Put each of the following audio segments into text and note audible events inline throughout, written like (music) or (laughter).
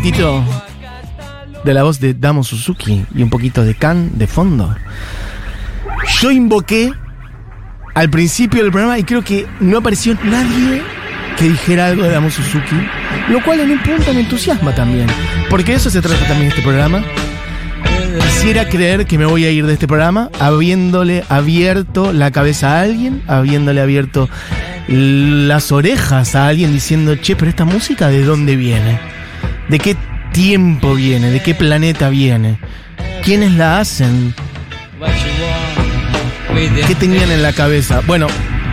poquitito de la voz de Damo Suzuki y un poquito de Kan de fondo. Yo invoqué al principio del programa y creo que no apareció nadie que dijera algo de Damo Suzuki, lo cual en un punto me entusiasma también, porque eso se trata también este programa. Quisiera creer que me voy a ir de este programa habiéndole abierto la cabeza a alguien, habiéndole abierto las orejas a alguien diciendo, che, pero esta música de dónde viene? ¿De qué tiempo viene? ¿De qué planeta viene? ¿Quiénes la hacen? ¿Qué tenían en la cabeza? Bueno,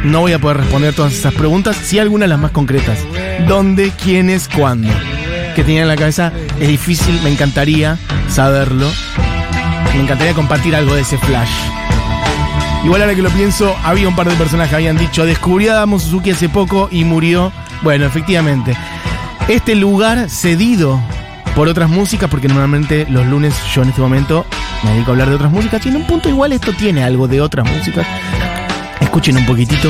no voy a poder responder todas esas preguntas, sí algunas las más concretas. ¿Dónde, quiénes, cuándo? ¿Qué tenían en la cabeza? Es difícil, me encantaría saberlo. Me encantaría compartir algo de ese flash. Igual ahora que lo pienso, había un par de personas que habían dicho, descubrí a Damo Suzuki hace poco y murió. Bueno, efectivamente. Este lugar cedido por otras músicas, porque normalmente los lunes yo en este momento me dedico a hablar de otras músicas, en un punto igual esto tiene algo de otras músicas. Escuchen un poquitito.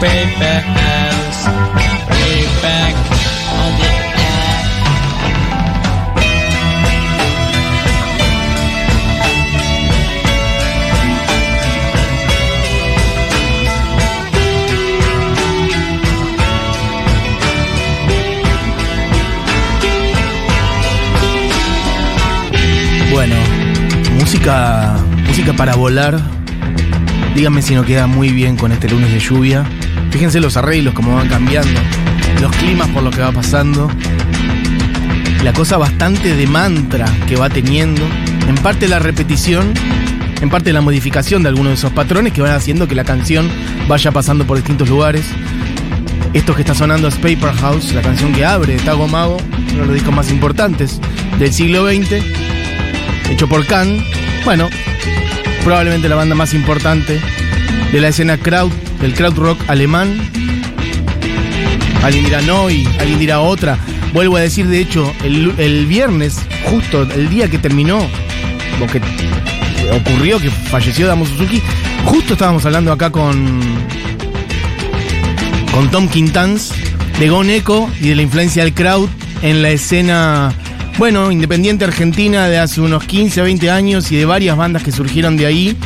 Paper. Bueno, música, música para volar. Díganme si no queda muy bien con este lunes de lluvia. Fíjense los arreglos, cómo van cambiando. Los climas por lo que va pasando. La cosa bastante de mantra que va teniendo. En parte la repetición, en parte la modificación de algunos de esos patrones que van haciendo que la canción vaya pasando por distintos lugares. Esto que está sonando es Paper House, la canción que abre Tago Mago, uno de los discos más importantes del siglo XX, hecho por Can. Bueno, probablemente la banda más importante de la escena crowd, del crowd rock alemán. Alguien dirá no y alguien dirá otra. Vuelvo a decir, de hecho, el, viernes, justo el día que terminó, o que ocurrió que falleció Damo Suzuki, justo estábamos hablando acá con, con Tom Quintans de Gon Echo y de la influencia del crowd en la escena, bueno, independiente argentina de hace unos 15 a 20 años y de varias bandas que surgieron de ahí,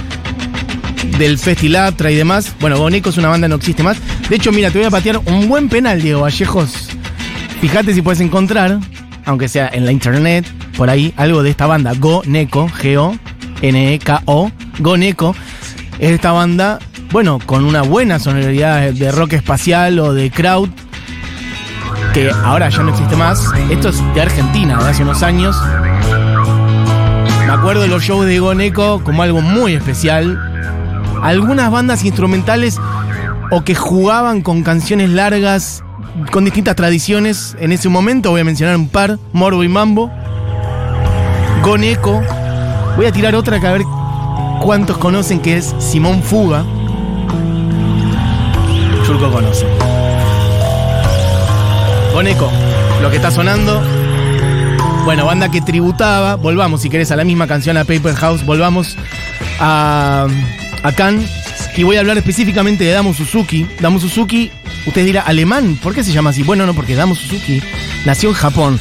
del Festilatra y demás. Bueno, Gon Echo es una banda no existe más. De hecho, mira, te voy a patear un buen penal, Diego Vallejos. Fíjate si puedes encontrar, aunque sea en la internet, por ahí, algo de esta banda, Go Neko, G-O-N-E-K-O, Go Neko. Es esta banda, bueno, con una buena sonoridad de rock espacial o de crowd, que ahora ya no existe más. Esto es de Argentina, de hace unos años. Me acuerdo de los shows de Go Neko como algo muy especial. Algunas bandas instrumentales o que jugaban con canciones largas con distintas tradiciones en ese momento. Voy a mencionar un par: Morbo y Mambo, Goneco. Voy a tirar otra que a ver cuántos conocen que es Simón Fuga. Churco conoce. Goneco, lo que está sonando. Bueno, banda que tributaba. Volvamos, si querés, a la misma canción, a Paper House. Volvamos a, a. Y voy a hablar específicamente de Damo Suzuki. Damo Suzuki, usted dirá, alemán, ¿por qué se llama así? Bueno, no, porque Damo Suzuki nació en Japón.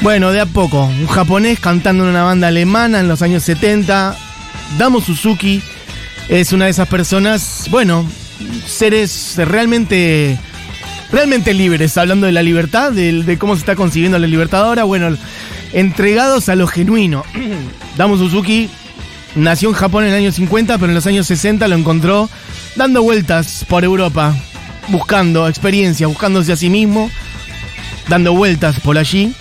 Bueno, de a poco, un japonés cantando en una banda alemana en los años 70. Damo Suzuki es una de esas personas, bueno, seres realmente, realmente libres, hablando de la libertad, de, de cómo se está consiguiendo la libertad ahora, bueno, entregados a lo genuino. (clears throat) Damo Suzuki Nació en Japón en el año 50, pero en los años 60 lo encontró dando vueltas por Europa, buscando experiencia, buscándose a sí mismo, dando vueltas por allí.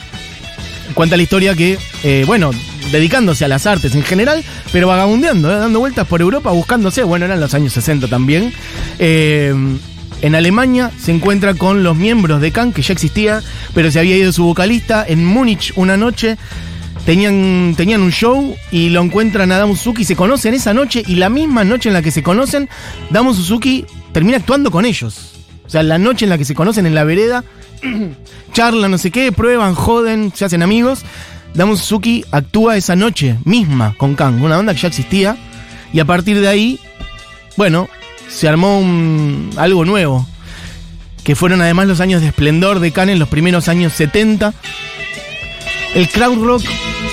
Cuenta la historia que, eh, bueno, dedicándose a las artes en general, pero vagabundeando, ¿eh? dando vueltas por Europa, buscándose, bueno, eran los años 60 también. Eh, en Alemania se encuentra con los miembros de Can, que ya existía, pero se había ido su vocalista en Múnich una noche. Tenían, tenían un show y lo encuentran a Damo Suzuki, se conocen esa noche y la misma noche en la que se conocen, Damo Suzuki termina actuando con ellos. O sea, la noche en la que se conocen en la vereda, (clears throat) charlan, no sé qué, prueban, joden, se hacen amigos. Damo Suzuki actúa esa noche misma con Kang, una banda que ya existía. Y a partir de ahí, bueno, se armó algo nuevo. Que fueron además los años de esplendor de Kang en los primeros años 70. El crowd rock,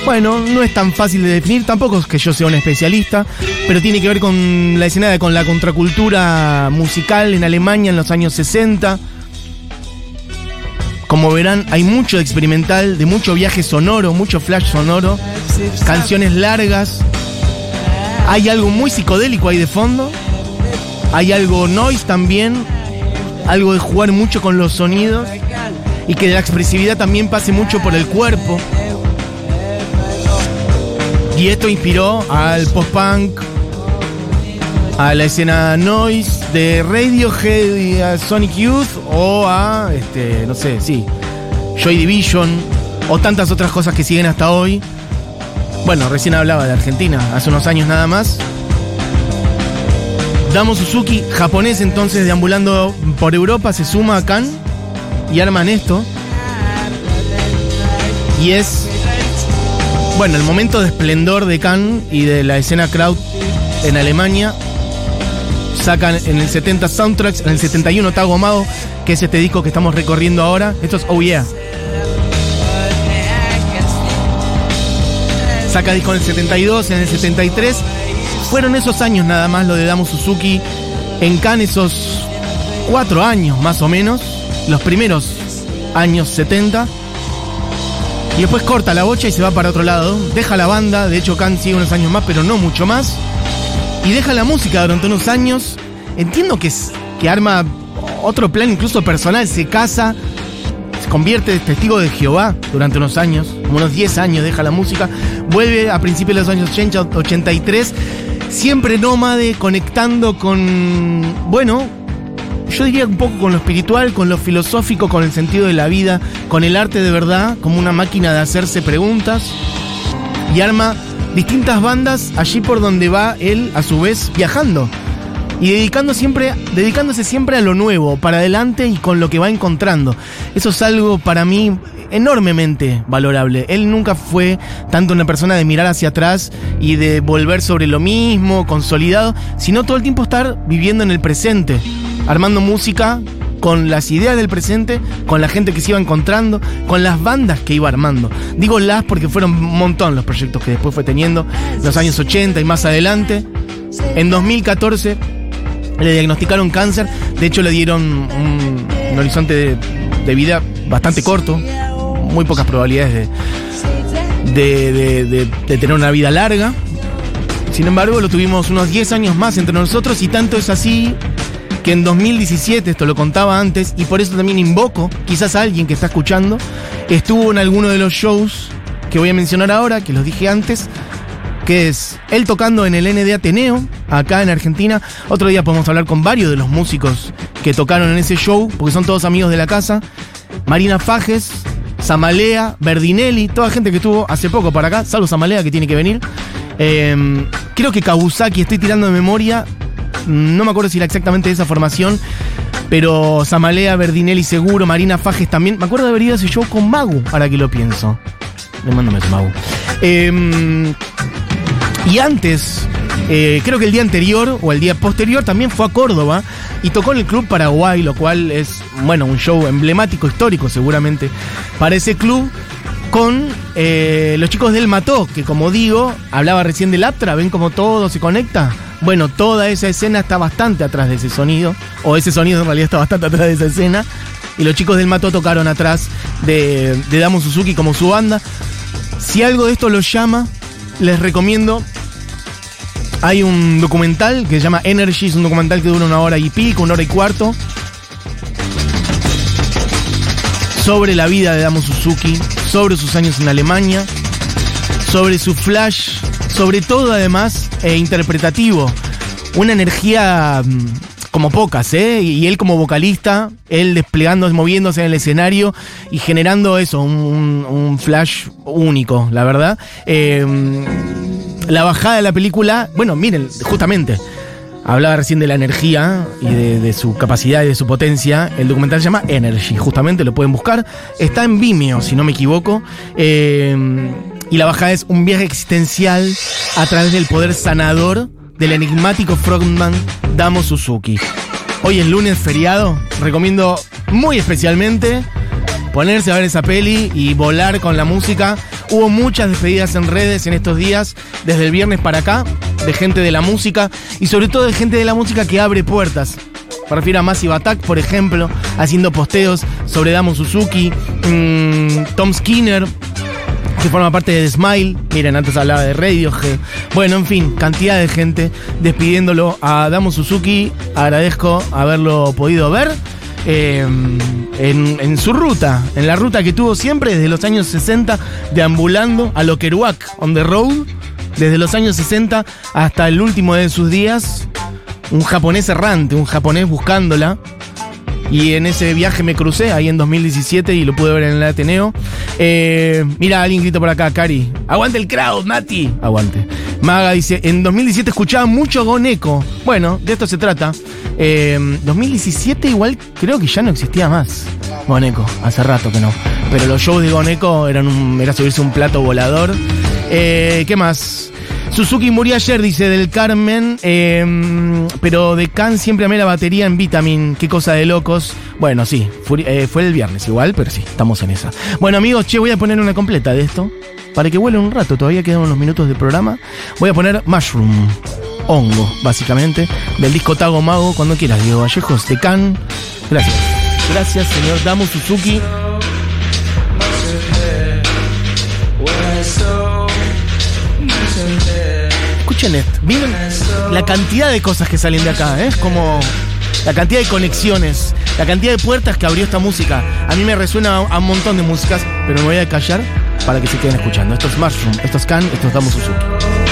bueno, no es tan fácil de definir, tampoco es que yo sea un especialista, pero tiene que ver con la escena de con la contracultura musical en Alemania en los años 60. Como verán, hay mucho de experimental, de mucho viaje sonoro, mucho flash sonoro, canciones largas. Hay algo muy psicodélico ahí de fondo. Hay algo noise también, algo de jugar mucho con los sonidos y que la expresividad también pase mucho por el cuerpo. Y esto inspiró al post-punk, a la escena noise de Radiohead y a Sonic Youth o a, este, no sé, sí, Joy Division o tantas otras cosas que siguen hasta hoy. Bueno, recién hablaba de Argentina, hace unos años nada más. Damo Suzuki, japonés entonces deambulando por Europa, se suma a Kan y arman esto. Y es, bueno, el momento de esplendor de Kan y de la escena crowd en Alemania. Sacan en el 70 soundtracks, en el 71 Tago Amado, que es este disco que estamos recorriendo ahora. Esto es Oh Yeah. Saca disco en el 72, en el 73. Fueron esos años nada más lo de Damo Suzuki en Cannes, esos cuatro años más o menos, los primeros años 70. Y después corta la bocha y se va para otro lado. Deja la banda, de hecho Khan sigue unos años más, pero no mucho más. Y deja la música durante unos años. Entiendo que, que arma otro plan incluso personal, se casa, se convierte en testigo de Jehová durante unos años, como unos 10 años deja la música, vuelve a principios de los años 80, 83, siempre nómade, conectando con, bueno, yo diría un poco con lo espiritual, con lo filosófico, con el sentido de la vida, con el arte de verdad, como una máquina de hacerse preguntas, y arma distintas bandas allí por donde va él a su vez viajando y dedicando siempre, dedicándose siempre a lo nuevo, para adelante y con lo que va encontrando. Eso es algo para mí enormemente valorable. Él nunca fue tanto una persona de mirar hacia atrás y de volver sobre lo mismo, consolidado, sino todo el tiempo estar viviendo en el presente, armando música con las ideas del presente, con la gente que se iba encontrando, con las bandas que iba armando. Digo las porque fueron un montón los proyectos que después fue teniendo, en los años 80 y más adelante. En 2014 le diagnosticaron cáncer, de hecho le dieron un, horizonte de, vida bastante corto, muy pocas probabilidades de, de, de- de- de tener una vida larga. Sin embargo, lo tuvimos unos 10 años más entre nosotros y tanto es así que en 2017, esto lo contaba antes, y por eso también invoco, quizás a alguien que está escuchando, estuvo en alguno de los shows que voy a mencionar ahora, que los dije antes, que es él tocando en el ND Ateneo, acá en Argentina. Otro día podemos hablar con varios de los músicos que tocaron en ese show, porque son todos amigos de la casa. Marina Fajes, Samalea, Berdinelli, toda gente que estuvo hace poco para acá, salvo Samalea que tiene que venir. Eh, creo que Kawusaki, estoy tirando de memoria, no me acuerdo si era exactamente esa formación, pero Samalea, Berdinelli seguro, Marina Fajes también. Me acuerdo de haber ido a ese show con Magu, ahora que lo pienso. Le mando un beso, Magu. Eh, y antes, eh, creo que el día anterior o el día posterior también fue a Córdoba y tocó en el Club Paraguay, lo cual es, bueno, un show emblemático, histórico seguramente para ese club, con eh, los chicos del Mató, que como digo, hablaba recién del Aptra, ven cómo todo se conecta. Bueno, toda esa escena está bastante atrás de ese sonido, o ese sonido en realidad está bastante atrás de esa escena, y los chicos del Mató tocaron atrás de, de Damo Suzuki como su banda. Si algo de esto los llama, les recomiendo hay un documental que se llama Energy, es un documental que dura una hora y pico, una hora y cuarto. Sobre la vida de Damo Suzuki, sobre sus años en Alemania, sobre su flash, sobre todo además eh, interpretativo. Una energía mm, como pocas, ¿eh? Y él como vocalista, él desplegando, moviéndose en el escenario y generando eso, un- un flash único, la verdad. Eh, la bajada de la película, bueno, miren, justamente, Hablaba recién de la energía y de, su capacidad y de su potencia. El documental se llama Energy, justamente lo pueden buscar. Está en Vimeo, si no me equivoco. Eh, y la bajada es un viaje existencial a través del poder sanador del enigmático frogman Damo Suzuki. Hoy es lunes feriado, recomiendo muy especialmente ponerse a ver esa peli y volar con la música. Hubo muchas despedidas en redes en estos días, desde el viernes para acá, de gente de la música y sobre todo de gente de la música que abre puertas. Me refiero a Massive Attack, por ejemplo, haciendo posteos sobre Damo Suzuki, mmm, Tom Skinner, que forma parte de Smile. Miren, antes hablaba de Radiohead. Bueno, en fin, cantidad de gente despidiéndolo a Damo Suzuki. Agradezco haberlo podido ver. Eh, en, en, su ruta, en la ruta que tuvo siempre desde los años 60, deambulando a lo Kerouac on the road, desde los años 60 hasta el último de sus días, un japonés errante, un japonés buscándola. Y en ese viaje me crucé ahí en 2017 y lo pude ver en el Ateneo. Eh, mira, alguien grita por acá, Cari. Aguante el crowd, Mati. Aguante. Maga dice, en 2017 escuchaba mucho Goneco. Bueno, de esto se trata. Eh, 2017 igual creo que ya no existía más. Goneco, hace rato que no. Pero los shows de Goneco eran un, era subirse un plato volador. Eh, ¿Qué más? Suzuki murió ayer, dice del Carmen, eh, pero de Can siempre amé la batería en Vitamin, qué cosa de locos. Bueno, sí, fue, eh, fue el viernes igual, pero sí, estamos en esa. Bueno amigos, che, voy a poner una completa de esto, para que vuelen un rato, todavía quedan unos minutos de programa. Voy a poner Mushroom, hongo, básicamente, del disco Tago Mago, cuando quieras, Diego Vallejos, de Can. Gracias. Gracias, señor Damo Suzuki. Escuchen esto. Miren la cantidad de cosas que salen de acá. ¿eh? Es como la cantidad de conexiones, la cantidad de puertas que abrió esta música. A mí me resuena a un montón de músicas, pero me voy a callar para que se queden escuchando. Esto es Mushroom, esto es Can, esto es Damo Suzuki.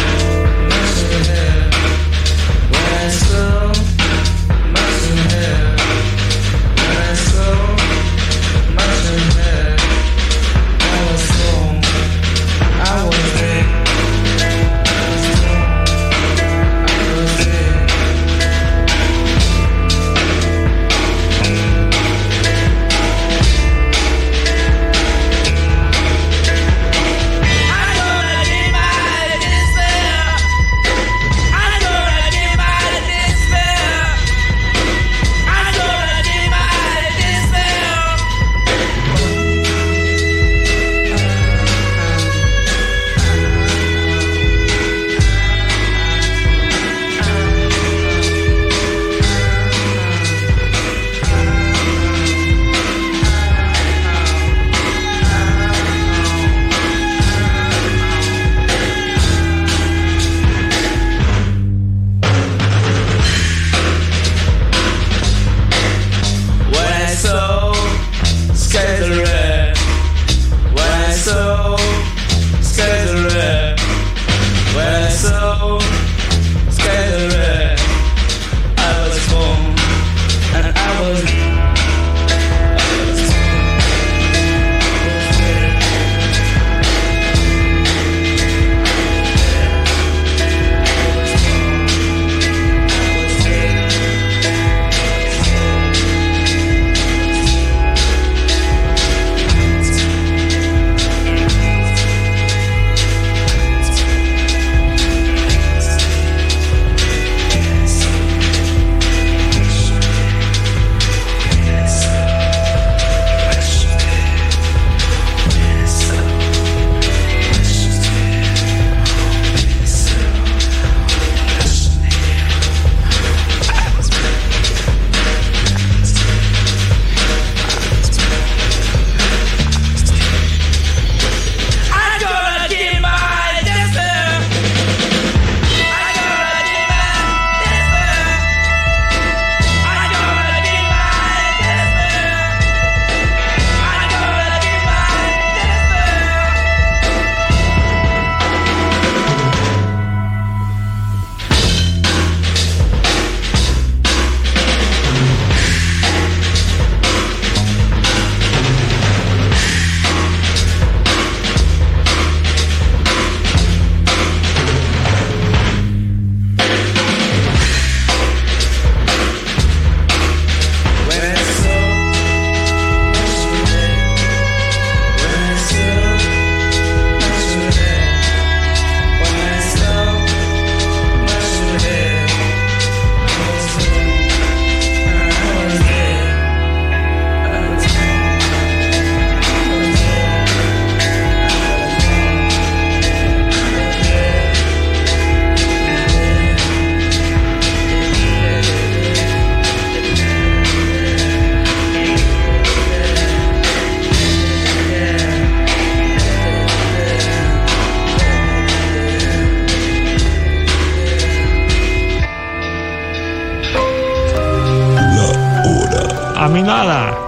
A mí nada.